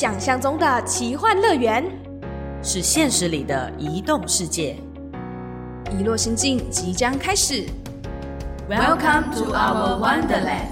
想象中的奇幻乐园，是现实里的移动世界。遗落心境即将开始。Welcome to our Wonderland。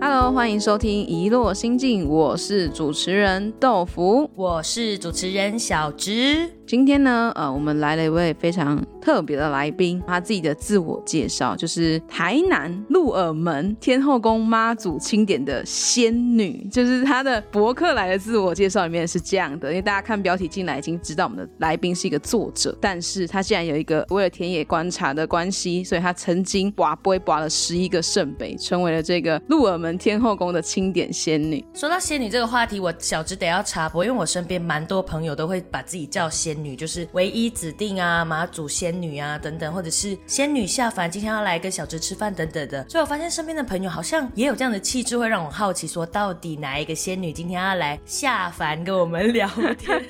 Hello，欢迎收听《遗落心境》，我是主持人豆腐。我是主持人小直。今天呢，呃，我们来了一位非常特别的来宾，他自己的自我介绍就是台南鹿耳门天后宫妈祖钦点的仙女，就是他的博客来的自我介绍里面是这样的。因为大家看标题进来已经知道我们的来宾是一个作者，但是他竟然有一个为了田野观察的关系，所以他曾经拔杯拔了十一个圣杯，成为了这个鹿耳门天后宫的钦点仙女。说到仙女这个话题，我小直得要插播，因为我身边蛮多朋友都会把自己叫仙女，就是唯一指定啊、马祖仙女啊等等，或者是仙女下凡，今天要来跟小侄吃饭等等的。所以我发现身边的朋友好像也有这样的气质，会让我好奇，说到底哪一个仙女今天要来下凡跟我们聊天？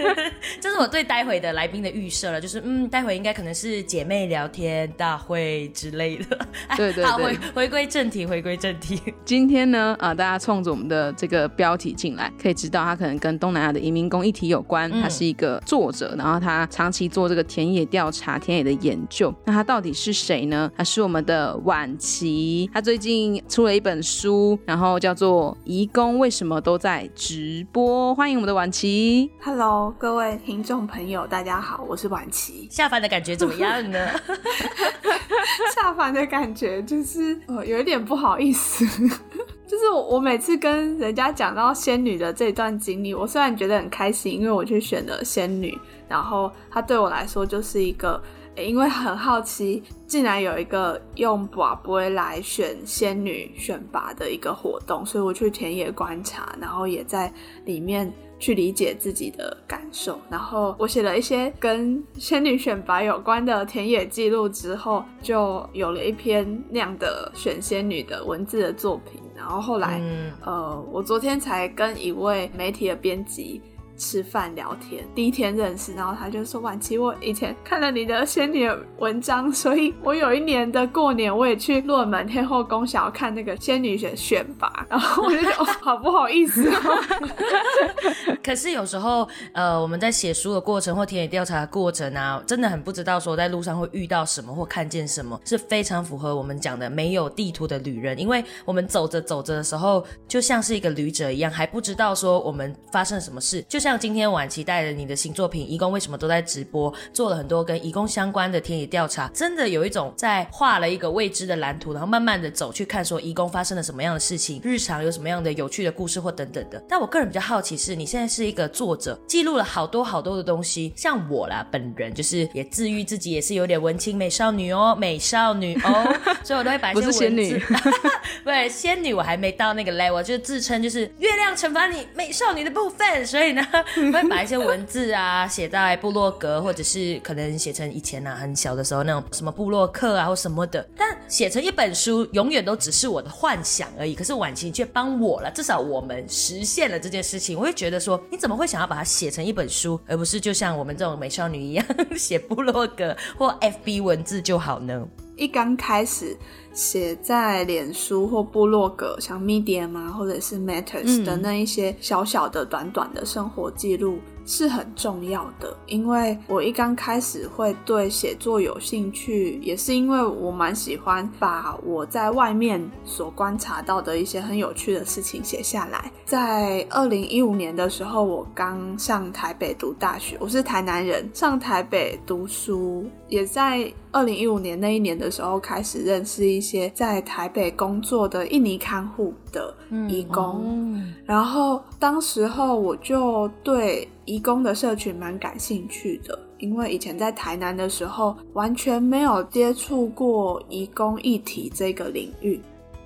这是我对待会的来宾的预设了，就是嗯，待会应该可能是姐妹聊天大会之类的。哎 对对好，对回回归正题，回归正题。今天呢，啊、大家冲着我们的这个标题进来，可以知道他可能跟东南亚的移民工议题有关。嗯他是一个作者，然后他长期做这个田野调查、田野的研究。那他到底是谁呢？他是我们的婉琪，他最近出了一本书，然后叫做《移工为什么都在直播》。欢迎我们的婉琪。Hello，各位听众朋友，大家好，我是婉琪。下凡的感觉怎么样呢？下凡的感觉就是呃有一点不好意思，就是我每次跟人家讲到仙女的这段经历，我虽然觉得很开心，因为我去选了仙女，然后她对我来说就是一个。因为很好奇，竟然有一个用宝杯来选仙女选拔的一个活动，所以我去田野观察，然后也在里面去理解自己的感受。然后我写了一些跟仙女选拔有关的田野记录之后，就有了一篇那样的选仙女的文字的作品。然后后来，嗯，呃，我昨天才跟一位媒体的编辑吃饭聊天，第一天认识，然后他就说：“婉琪，我以前看了你的仙女文章，所以我有一年的过年我也去洛门天后宫想要看那个仙女选选拔，然后我就觉得、哦、好不好意思哦。可是有时候，呃，我们在写书的过程或田野调查的过程啊，真的很不知道说在路上会遇到什么或看见什么，是非常符合我们讲的没有地图的旅人，因为我们走着走着的时候，就像是一个旅者一样，还不知道说我们发生了什么事。就像今天晚期带着你的新作品《义工为什么都在直播》，做了很多跟义工相关的田野调查，真的有一种在画了一个未知的蓝图，然后慢慢的走去看说义工发生了什么样的事情，日常有什么样的有趣的故事或等等的。但我个人比较好奇是，你现在是一个作者，记录了好多好多的东西，像我啦，本人就是也自愈自己也是有点文青美少女哦，美少女哦，所以我都会把一些不是仙女文字 不是仙女，我还没到那个 level，就是自称就是月亮惩罚你美少女的部分，所以呢，我 会把一些文字啊写在部落格，或者是可能写成以前啊很小的时候那种什么部落客啊或什么的，但写成一本书，永远都只是我的幻想而已。可是婉晴却帮我了，至少我们实现了这件事情。我会觉得说，你怎么会想要把它写成一本书，而不是就像我们这种美少女一样 写部落格或 FB 文字就好呢？一刚开始写在脸书或部落格，像 Medium 啊，或者是 Matters 嗯的那一些小小的、短短的生活记录是很重要的。因为我一刚开始会对写作有兴趣，也是因为我蛮喜欢把我在外面所观察到的一些很有趣的事情写下来。在二零一五年的时候，我刚上台北读大学，我是台南人，上台北读书，也在二零一五年那一年的时候开始认识一些在台北工作的印尼看护的义工，嗯然后当时候我就对义工的社群蛮感兴趣的，因为以前在台南的时候完全没有接触过义工议题这个领域。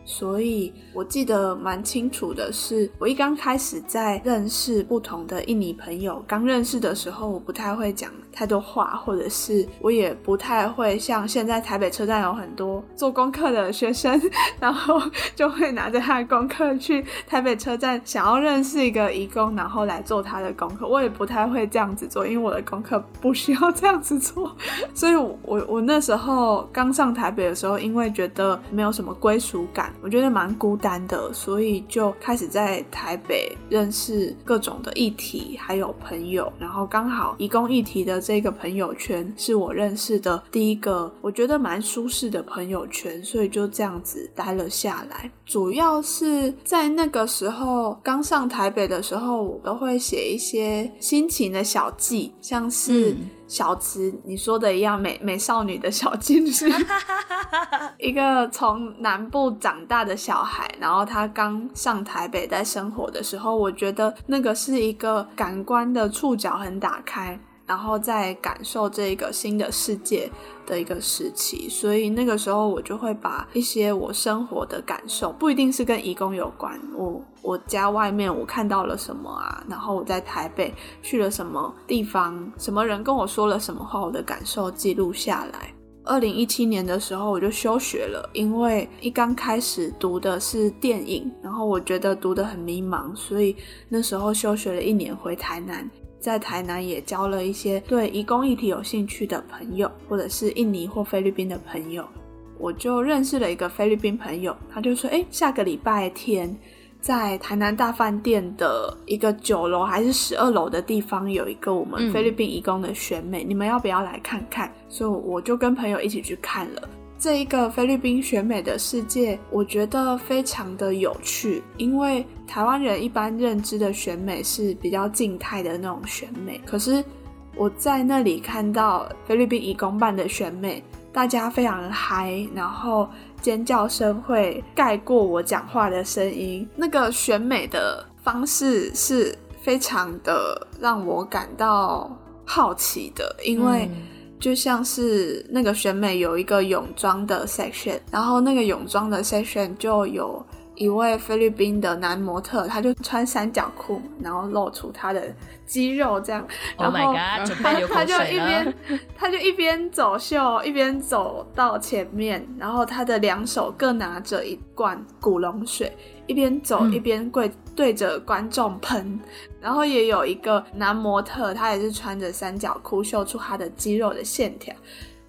所以我记得蛮清楚的是，我一刚开始在认识不同的印尼朋友，刚认识的时候，我不太会讲太多话，或者是我也不太会像现在台北车站有很多做功课的学生，然后就会拿着他的功课去台北车站，想要认识一个义工，然后来做他的功课。我也不太会这样子做，因为我的功课不需要这样子做。所以我，我那时候刚上台北的时候，因为觉得没有什么归属感，我觉得蛮孤单的，所以就开始在台北认识各种的议题，还有朋友。然后刚好移工议题的这个朋友圈是我认识的第一个，我觉得蛮舒适的朋友圈，所以就这样子待了下来。主要是在那个时候刚上台北的时候，我都会写一些心情的小记，像是。小慈，你说的一样，美美少女的小金是 一个从南部长大的小孩，然后他刚上台北在生活的时候，我觉得那个是一个感官的触角很打开。然后再感受这个新的世界的一个时期，所以那个时候我就会把一些我生活的感受，不一定是跟义工有关，我我家外面我看到了什么啊，然后我在台北去了什么地方，什么人跟我说了什么话，我的感受记录下来。二零一七年的时候我就休学了，因为一刚开始读的是电影，然后我觉得读得很迷茫，所以那时候休学了一年，回台南。在台南也交了一些对移工议题有兴趣的朋友，或者是印尼或菲律宾的朋友，我就认识了一个菲律宾朋友，他就说：“哎，下个礼拜天在台南大饭店的一个九楼还是十二楼的地方，有一个我们菲律宾移工的选美，你们要不要来看看？”所以我就跟朋友一起去看了。这一个菲律宾选美的世界，我觉得非常的有趣，因为台湾人一般认知的选美是比较静态的那种选美，可是我在那里看到菲律宾义工办的选美，大家非常嗨，然后尖叫声会盖过我讲话的声音，那个选美的方式是非常的让我感到好奇的，因为。就像是那个选美有一个泳装的 section，然后那个泳装的 section 就有一位菲律宾的男模特，他就穿三角裤，然后露出他的肌肉这样，然后他他就一边他就一边走秀一边走到前面，然后他的两手各拿着一罐古龙水，一边走一边跪对着观众喷。然后也有一个男模特，他也是穿着三角裤，秀出他的肌肉的线条。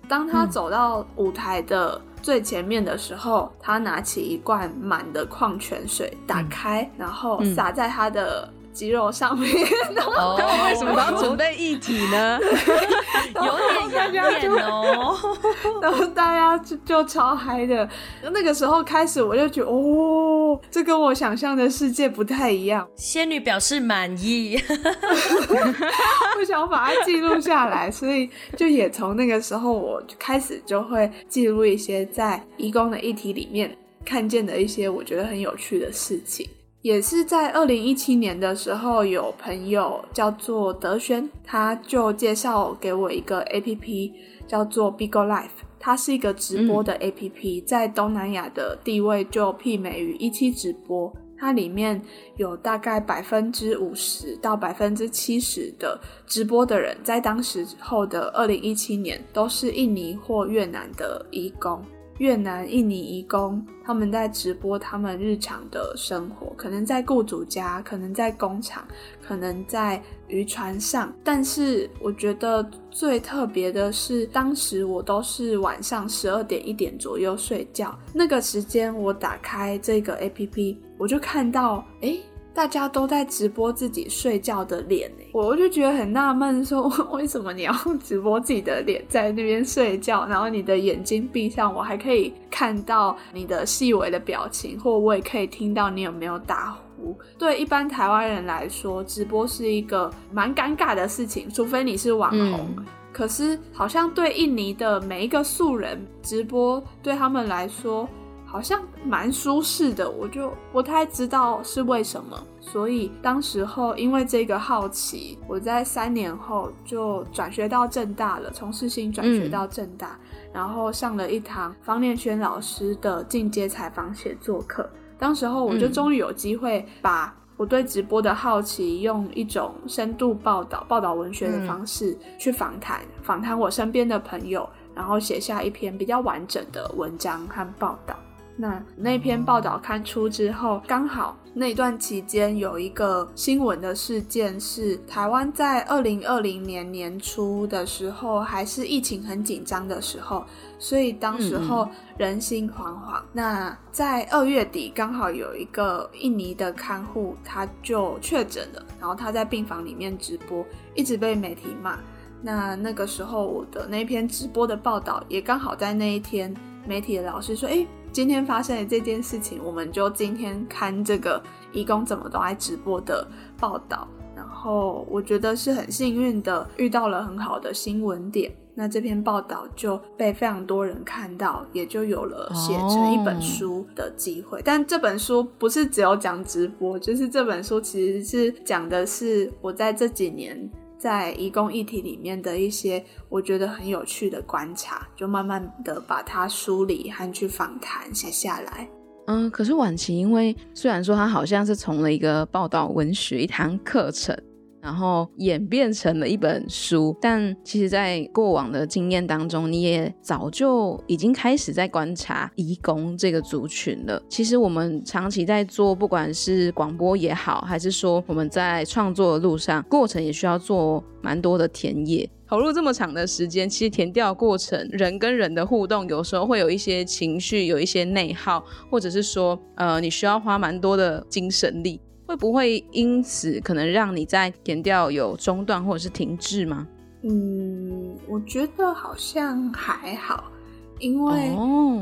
当他走到舞台的最前面的时候，他拿起一罐满的矿泉水，打开，然后洒在他的。肌肉上面，他们为什么要准备一体呢？有点压力哦。然后大家就就超嗨的，那个时候开始我就觉得，哦，这跟我想象的世界不太一样。仙女表示满意，我想把它记录下来，所以就也从那个时候我就开始就会记录一些在义工的议题里面看见的一些我觉得很有趣的事情。也是在二零一七年的时候，有朋友叫做德轩，他就介绍给我一个 A P P，叫做 Bigo Life，它是一个直播的 A P P，在东南亚的地位就媲美于一期直播。它里面有大概百分之五十到百分之七十的直播的人，在当时候的二零一七年都是印尼或越南的义工。越南、印尼移工，他们在直播他们日常的生活，可能在雇主家，可能在工厂，可能在渔船上。但是我觉得最特别的是，当时我都是晚上十二点一点左右睡觉，那个时间我打开这个 A P P，我就看到，哎。大家都在直播自己睡觉的脸我就觉得很纳闷，说 为什么你要直播自己的脸在那边睡觉，然后你的眼睛闭上，我还可以看到你的细微的表情，或我也可以听到你有没有打呼。对一般台湾人来说，直播是一个蛮尴尬的事情，除非你是网红。可是好像对印尼的每一个素人直播，对他们来说。好像蛮舒适的，我就不太知道是为什么。所以当时候因为这个好奇，我在三年后就转学到正大了，从世新转学到正大，然后上了一堂方念轩老师的进阶采访写作课。当时候我就终于有机会把我对直播的好奇，用一种深度报道、报道文学的方式去访谈，访谈我身边的朋友，然后写下一篇比较完整的文章和报道。那那篇报道刊出之后，刚好那段期间有一个新闻的事件是，台湾在二零二零年年初的时候，还是疫情很紧张的时候，所以当时候人心惶惶。那在二月底，刚好有一个印尼的看护，他就确诊了，然后他在病房里面直播，一直被媒体骂。那那个时候我的那篇直播的报道，也刚好在那一天，媒体的老师说，哎。今天发生的这件事情，我们就今天看这个义工怎么都爱直播的报道。然后我觉得是很幸运的，遇到了很好的新闻点。那这篇报道就被非常多人看到，也就有了写成一本书的机会。但这本书不是只有讲直播，就是这本书其实是讲的是我在这几年。在移工议题里面的一些我觉得很有趣的观察，就慢慢的把它梳理和去访谈写下来。嗯，可是晚晴，因为虽然说他好像是从了一个报道文学一堂课程。然后演变成了一本书，但其实，在过往的经验当中，你也早就已经开始在观察移工这个族群了。其实，我们长期在做，不管是广播也好，还是说我们在创作的路上，过程也需要做蛮多的田野，投入这么长的时间。其实，填调过程，人跟人的互动，有时候会有一些情绪，有一些内耗，或者是说，呃，你需要花蛮多的精神力。会不会因此可能让你在填调有中断或者是停滞吗？嗯，我觉得好像还好，因为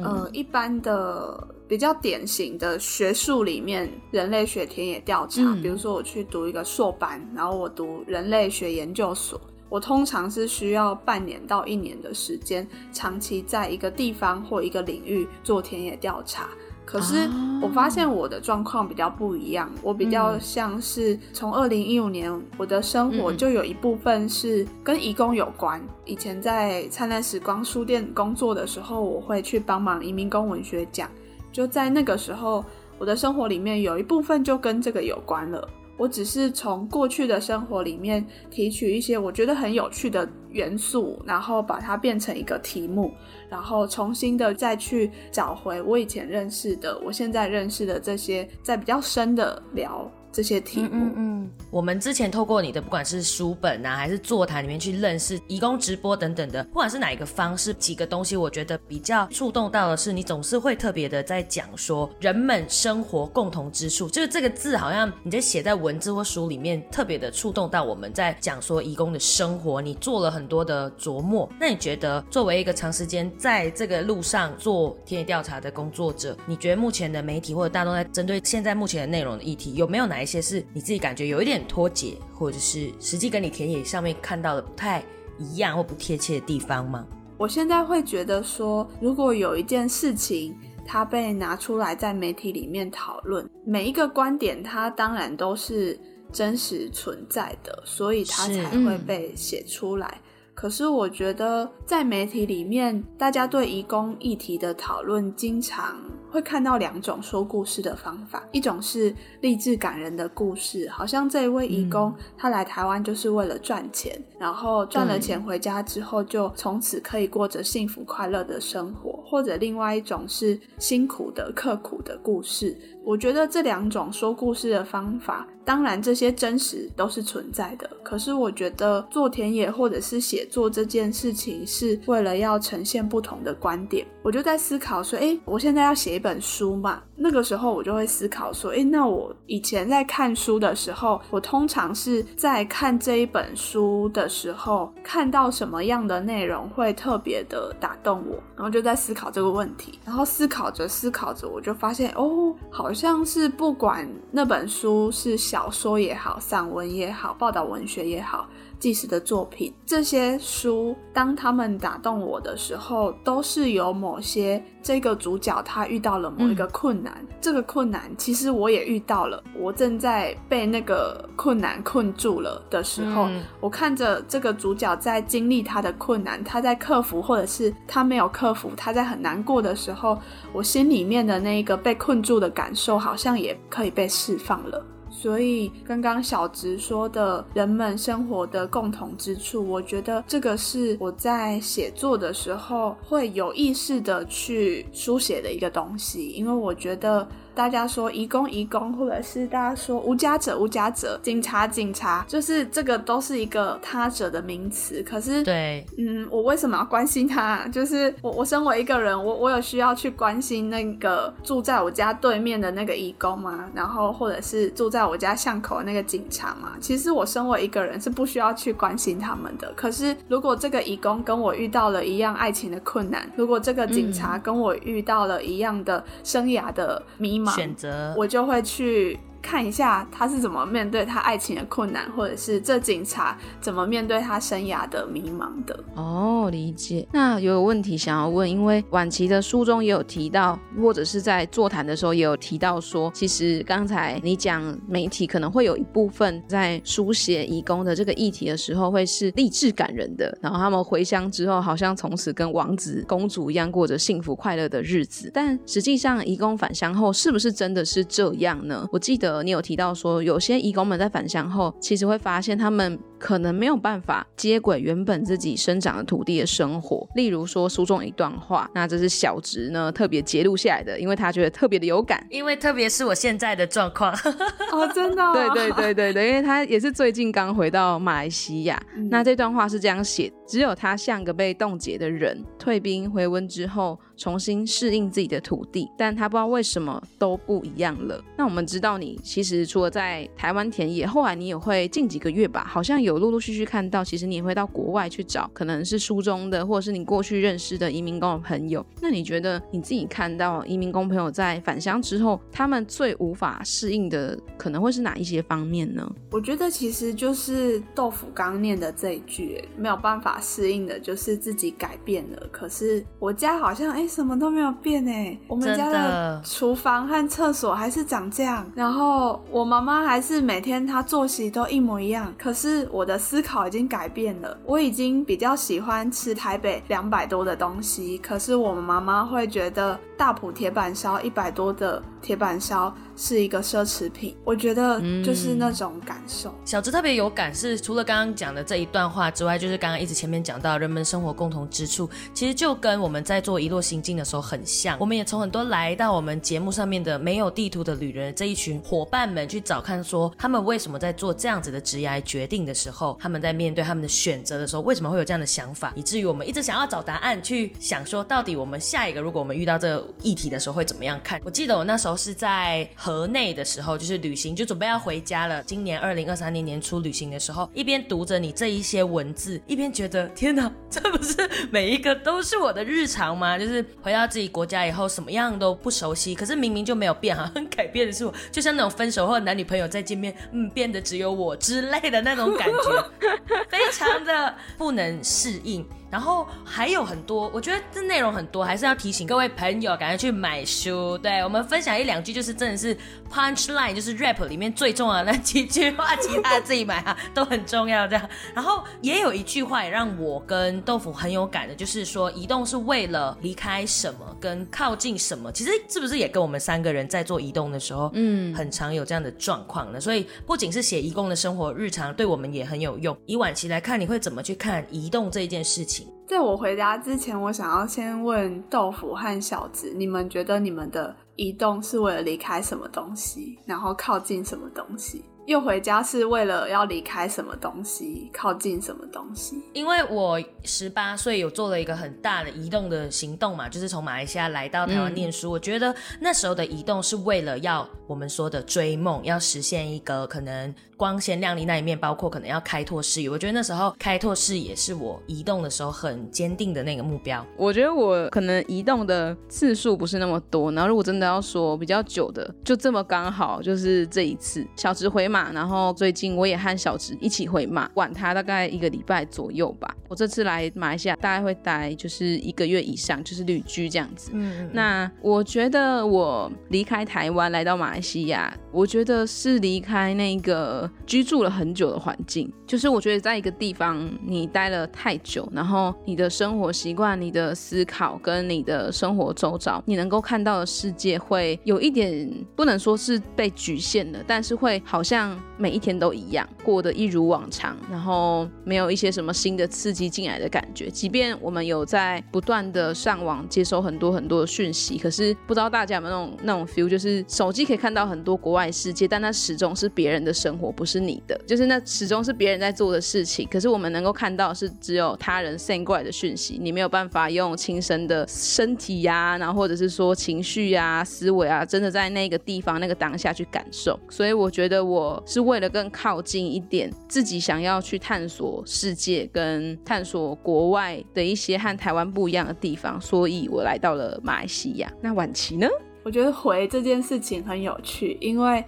呃，一般的比较典型的学术里面，人类学田野调查，比如说我去读一个硕班，然后我读人类学研究所，我通常是需要半年到一年的时间，长期在一个地方或一个领域做田野调查。可是我发现我的状况比较不一样，我比较像是从二零一五年，我的生活就有一部分是跟移工有关。以前在灿烂时光书店工作的时候，我会去帮忙移民工文学奖，就在那个时候，我的生活里面有一部分就跟这个有关了。我只是从过去的生活里面提取一些我觉得很有趣的元素，然后把它变成一个题目，然后重新的再去找回我以前认识的、我现在认识的这些，在比较深的聊。这些题目，嗯嗯，我们之前透过你的不管是书本啊，还是座谈里面去认识义工直播等等的，不管是哪一个方式，几个东西，我觉得比较触动到的是，你总是会特别的在讲说人们生活共同之处，就是这个字好像你在写在文字或书里面，特别的触动到我们在讲说义工的生活，你做了很多的琢磨。那你觉得作为一个长时间在这个路上做田野调查的工作者，你觉得目前的媒体或者大众在针对现在目前的内容的议题，有没有哪？一些是你自己感觉有一点脱节，或者是实际跟你田野上面看到的不太一样或不贴切的地方吗？我现在会觉得说，如果有一件事情它被拿出来在媒体里面讨论，每一个观点它当然都是真实存在的，所以它才会被写出来。可是我觉得在媒体里面，大家对移工议题的讨论经常。会看到两种说故事的方法，一种是励志感人的故事，好像这一位义工他来台湾就是为了赚钱，然后赚了钱回家之后就从此可以过着幸福快乐的生活；或者另外一种是辛苦的刻苦的故事。我觉得这两种说故事的方法，当然这些真实都是存在的。可是我觉得做田野或者是写作这件事情，是为了要呈现不同的观点。我就在思考说，哎，我现在要写一本书嘛？那个时候我就会思考说，哎，那我以前在看书的时候，我通常是在看这一本书的时候，看到什么样的内容会特别的打动我？然后就在思考这个问题。然后思考着思考着，我就发现，哦，好像是不管那本书是小说也好，散文也好，报道文学也好。纪实的作品，这些书当他们打动我的时候，都是有某些这个主角他遇到了某一个困难，这个困难其实我也遇到了，我正在被那个困难困住了的时候，我看着这个主角在经历他的困难，他在克服，或者是他没有克服，他在很难过的时候，我心里面的那一个被困住的感受，好像也可以被释放了。所以刚刚小直说的人们生活的共同之处，我觉得这个是我在写作的时候会有意识的去书写的一个东西，因为我觉得。大家说移工移工，或者是大家说无家者无家者，警察警察，就是这个都是一个他者的名词。可是，对，嗯，我为什么要关心他？就是我我身为一个人，我我有需要去关心那个住在我家对面的那个移工吗？然后或者是住在我家巷口的那个警察吗？其实我身为一个人是不需要去关心他们的。可是如果这个移工跟我遇到了一样爱情的困难，如果这个警察跟我遇到了一样的生涯的迷。选择，我就会去。看一下他是怎么面对他爱情的困难，或者是这警察怎么面对他生涯的迷茫的。哦，理解。那有个问题想要问，因为晚期的书中也有提到，或者是在座谈的时候也有提到说，其实刚才你讲媒体可能会有一部分在书写义工的这个议题的时候，会是励志感人的，然后他们回乡之后，好像从此跟王子公主一样过着幸福快乐的日子。但实际上，义工返乡后是不是真的是这样呢？我记得。你有提到说，有些义工们在返乡后，其实会发现他们可能没有办法接轨原本自己生长的土地的生活。例如说书中一段话，那这是小植呢特别揭录下来的，因为他觉得特别的有感，因为特别是我现在的状况 哦，真的，对对对对对，因为他也是最近刚回到马来西亚。那这段话是这样写：只有他像个被冻结的人，退兵回温之后。重新适应自己的土地，但他不知道为什么都不一样了。那我们知道，你其实除了在台湾田野，后来你也会近几个月吧，好像有陆陆续续看到，其实你也会到国外去找，可能是书中的，或者是你过去认识的移民工的朋友。那你觉得你自己看到移民工朋友在返乡之后，他们最无法适应的可能会是哪一些方面呢？我觉得其实就是豆腐刚念的这一句，没有办法适应的就是自己改变了。可是我家好像哎。什么都没有变哎，我们家的厨房和厕所还是长这样，然后我妈妈还是每天她作息都一模一样，可是我我的思考已经改变了，我已经比较喜欢吃台北两百多的东西，可是我妈妈会觉得大埔铁板烧一百多的铁板烧。是一个奢侈品，我觉得就是那种感受。小直特别有感，是除了刚刚讲的这一段话之外，就是刚刚一直前面讲到人们生活共同之处，其实就跟我们在做一落心境的时候很像。我们也从很多来到我们节目上面的没有地图的旅人这一群伙伴们去找看，说他们为什么在做这样子的职业决定的时候，他们在面对他们的选择的时候，为什么会有这样的想法，以至于我们一直想要找答案，去想说到底我们下一个如果我们遇到这个议题的时候会怎么样看。我记得我那时候是在。河内的时候，就是旅行，就准备要回家了。今年二零二三年年初旅行的时候，一边读着你这一些文字，一边觉得天哪，这不是每一个都是我的日常吗？就是回到自己国家以后，什么样都不熟悉，可是明明就没有变好像改变的是我，就像那种分手后男女朋友再见面，嗯，变得只有我之类的那种感觉，非常的不能适应。然后还有很多，我觉得这内容很多，还是要提醒各位朋友，赶快去买书。对我们分享一两句，就是真的是 punch line，就是 rap 里面最重要的那几句话，其他的自己买啊，都很重要。这样，然后也有一句话也让我跟豆腐很有感的，就是说移动是为了离开什么，跟靠近什么。其实是不是也跟我们三个人在做移动的时候，嗯，很常有这样的状况呢？所以不仅是写移工的生活日常，对我们也很有用。以晚期来看，你会怎么去看移动这一件事情？在我回答之前，我想要先问豆腐和小子，你们觉得你们的移动是为了离开什么东西，然后靠近什么东西？又回家是为了要离开什么东西，靠近什么东西？因为我十八岁有做了一个很大的移动的行动嘛，就是从马来西亚来到台湾念书。我觉得那时候的移动是为了要我们说的追梦，要实现一个可能光鲜亮丽那一面，包括可能要开拓视野。我觉得那时候开拓视野是我移动的时候很坚定的那个目标。我觉得我可能移动的次数不是那么多，然后如果真的要说比较久的，就这么刚好就是这一次小直回。马，然后最近我也和小直一起回马，管他大概一个礼拜左右吧。我这次来马来西亚大概会待就是一个月以上，就是旅居这样子。嗯，那我觉得我离开台湾来到马来西亚，我觉得是离开那个居住了很久的环境。就是我觉得在一个地方你待了太久，然后你的生活习惯、你的思考跟你的生活周遭，你能够看到的世界会有一点不能说是被局限的，但是会好像像每一天都一样，过得一如往常，然后没有一些什么新的刺激进来的感觉。即便我们有在不断的上网接收很多很多的讯息，可是不知道大家有没有那种那种 feel，就是手机可以看到很多国外世界，但那始终是别人的生活，不是你的，就是那始终是别人。在做的事情，可是我们能够看到是只有他人 send 过来的讯息，你没有办法用亲身的身体呀，然后或者是说情绪呀、思维啊，真的在那个地方、那个当下去感受。所以我觉得我是为了更靠近一点自己想要去探索世界跟探索国外的一些和台湾不一样的地方，所以我来到了马来西亚。那晚琪呢？我觉得回这件事情很有趣，因为。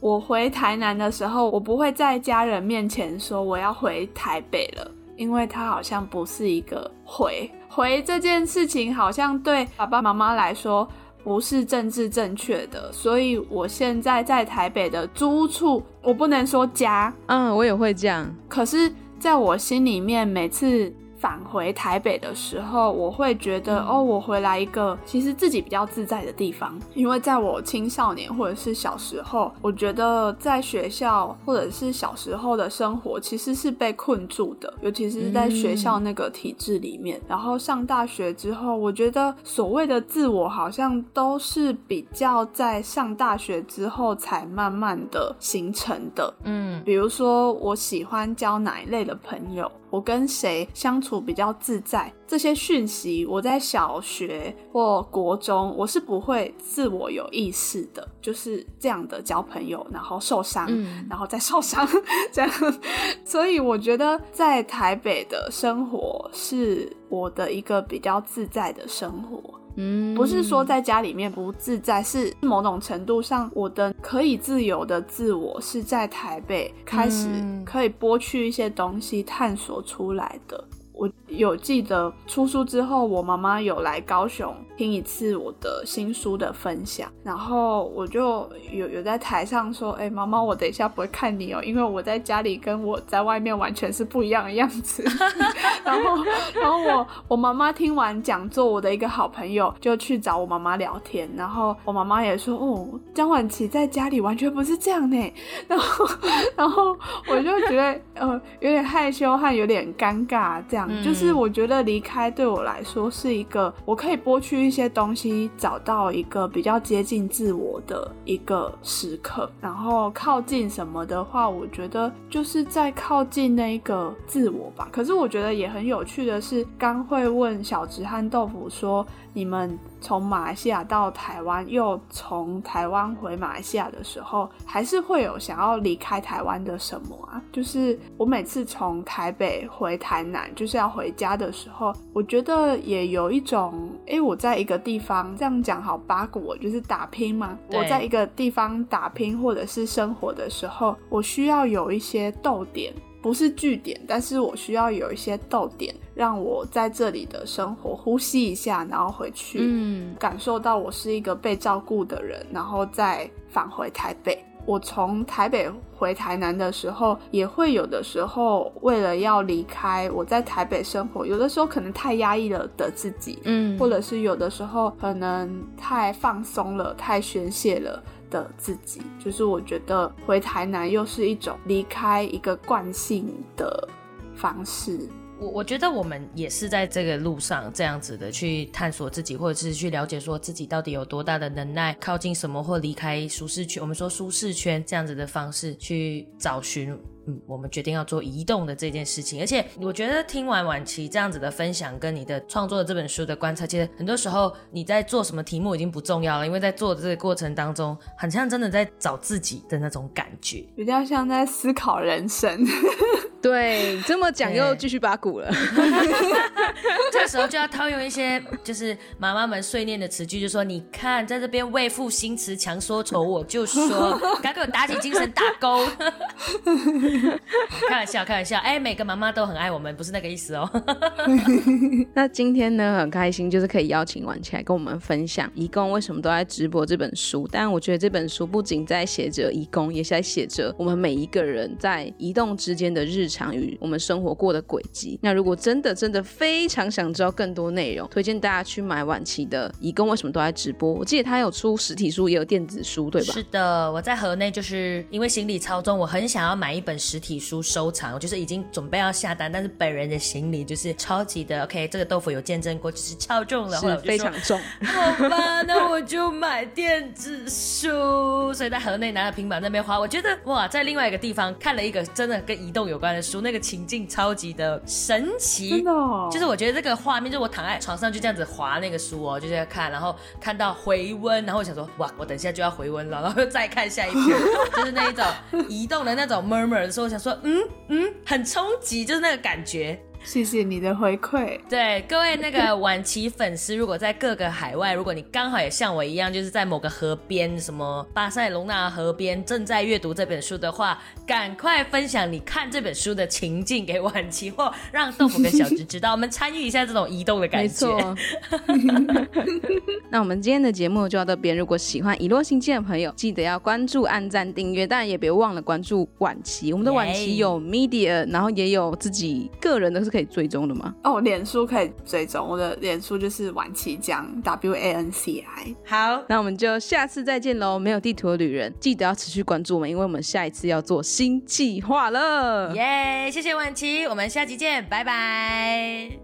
我回台南的时候，我不会在家人面前说我要回台北了，因为他好像不是一个回回这件事情，好像对爸爸妈妈来说不是政治正确的，所以我现在在台北的租处，我不能说家，嗯，我也会这样，可是在我心里面，每次。返回台北的时候，我会觉得哦，我回来一个其实自己比较自在的地方。因为在我青少年或者是小时候，我觉得在学校或者是小时候的生活其实是被困住的，尤其是在学校那个体制里面。然后上大学之后，我觉得所谓的自我好像都是比较在上大学之后才慢慢的形成的。嗯，比如说我喜欢交哪一类的朋友。我跟谁相处比较自在？这些讯息，我在小学或国中，我是不会自我有意识的，就是这样的交朋友，然后受伤，然后再受伤，这样。所以我觉得在台北的生活是我的一个比较自在的生活。嗯，不是说在家里面不自在，是某种程度上，我的可以自由的自我是在台北开始可以剥去一些东西，探索出来的。我有记得出书之后，我妈妈有来高雄听一次我的新书的分享，然后我就有有在台上说：“哎，妈妈，我等一下不会看你哦，因为我在家里跟我在外面完全是不一样的样子。”然后，然后我我妈妈听完讲座，我的一个好朋友就去找我妈妈聊天，然后我妈妈也说：“哦，江婉琪在家里完全不是这样呢。”然后，然后我就觉得呃有点害羞和有点尴尬这样。就是我觉得离开对我来说是一个我可以剥去一些东西，找到一个比较接近自我的一个时刻。然后靠近什么的话，我觉得就是在靠近那个自我吧。可是我觉得也很有趣的是，刚会问小直和豆腐说。你们从马来西亚到台湾，又从台湾回马来西亚的时候，还是会有想要离开台湾的什么啊？就是我每次从台北回台南，就是要回家的时候，我觉得也有一种，哎，我在一个地方这样讲好八股，我就是打拼嘛。我在一个地方打拼或者是生活的时候，我需要有一些逗点。不是据点，但是我需要有一些逗点，让我在这里的生活呼吸一下，然后回去，嗯，感受到我是一个被照顾的人，然后再返回台北。我从台北回台南的时候，也会有的时候为了要离开我在台北生活，有的时候可能太压抑了的自己，嗯，或者是有的时候可能太放松了，太宣泄了。的自己，就是我觉得回台南又是一种离开一个惯性的方式。我我觉得我们也是在这个路上这样子的去探索自己，或者是去了解说自己到底有多大的能耐，靠近什么或离开舒适圈。我们说舒适圈这样子的方式去找寻。嗯，我们决定要做移动的这件事情，而且我觉得听完晚期这样子的分享，跟你的创作的这本书的观察，其实很多时候你在做什么题目已经不重要了，因为在做的这个过程当中，很像真的在找自己的那种感觉，比较像在思考人生。对，这么讲又继续把鼓了。这时候就要套用一些就是妈妈们碎念的词句，就说你看在这边为赋新词强说愁，我就说，赶快给我打起精神打勾。开玩笑，开玩笑，哎，每个妈妈都很爱我们，不是那个意思哦。那今天呢，很开心，就是可以邀请婉琪来跟我们分享《义工为什么都在直播》这本书。但我觉得这本书不仅在写着义工，也是在写着我们每一个人在移动之间的日常与我们生活过的轨迹。那如果真的真的非常想知道更多内容，推荐大家去买晚期的《移工为什么都在直播》。我记得他有出实体书，也有电子书，对吧？是的，我在河内就是因为行李超重，我很想要买一本实体书收藏，我就是已经准备要下单，但是本人的行李就是超级的 OK。这个豆腐有见证过，就是超重了，是非常重。好吧，那我就买电子书。所以在河内拿着平板那边花，我觉得哇，在另外一个地方看了一个真的跟移动有关的书，那个情境超级的神奇，真的，就是我觉得这个画面，就我躺在床上就这样子划那个书哦，就在看，然后看到回温，然后我想说哇，我等一下就要回温了，然后再看下一篇，就是那一种移动的那种 murmur 的时候，我想说嗯嗯，很冲击，就是那个感觉。谢谢你的回馈。对各位那个晚期粉丝，如果在各个海外，如果你刚好也像我一样，就是在某个河边，什么巴塞隆纳河边，正在阅读这本书的话，赶快分享你看这本书的情境给晚期，或让豆腐跟小直知道，我们参与一下这种移动的感觉。没错。那我们今天的节目就到这边。如果喜欢遗落星际的朋友，记得要关注、按赞、订阅，当然也别忘了关注晚期。我们的晚期有 media，然后也有自己个人的是。可以追踪的吗？哦，脸书可以追踪，我的脸书就是晚期江 W A N C I。好，那我们就下次再见喽！没有地图的旅人，记得要持续关注我们，因为我们下一次要做新计划了。耶，谢谢晚期，我们下期见，拜拜。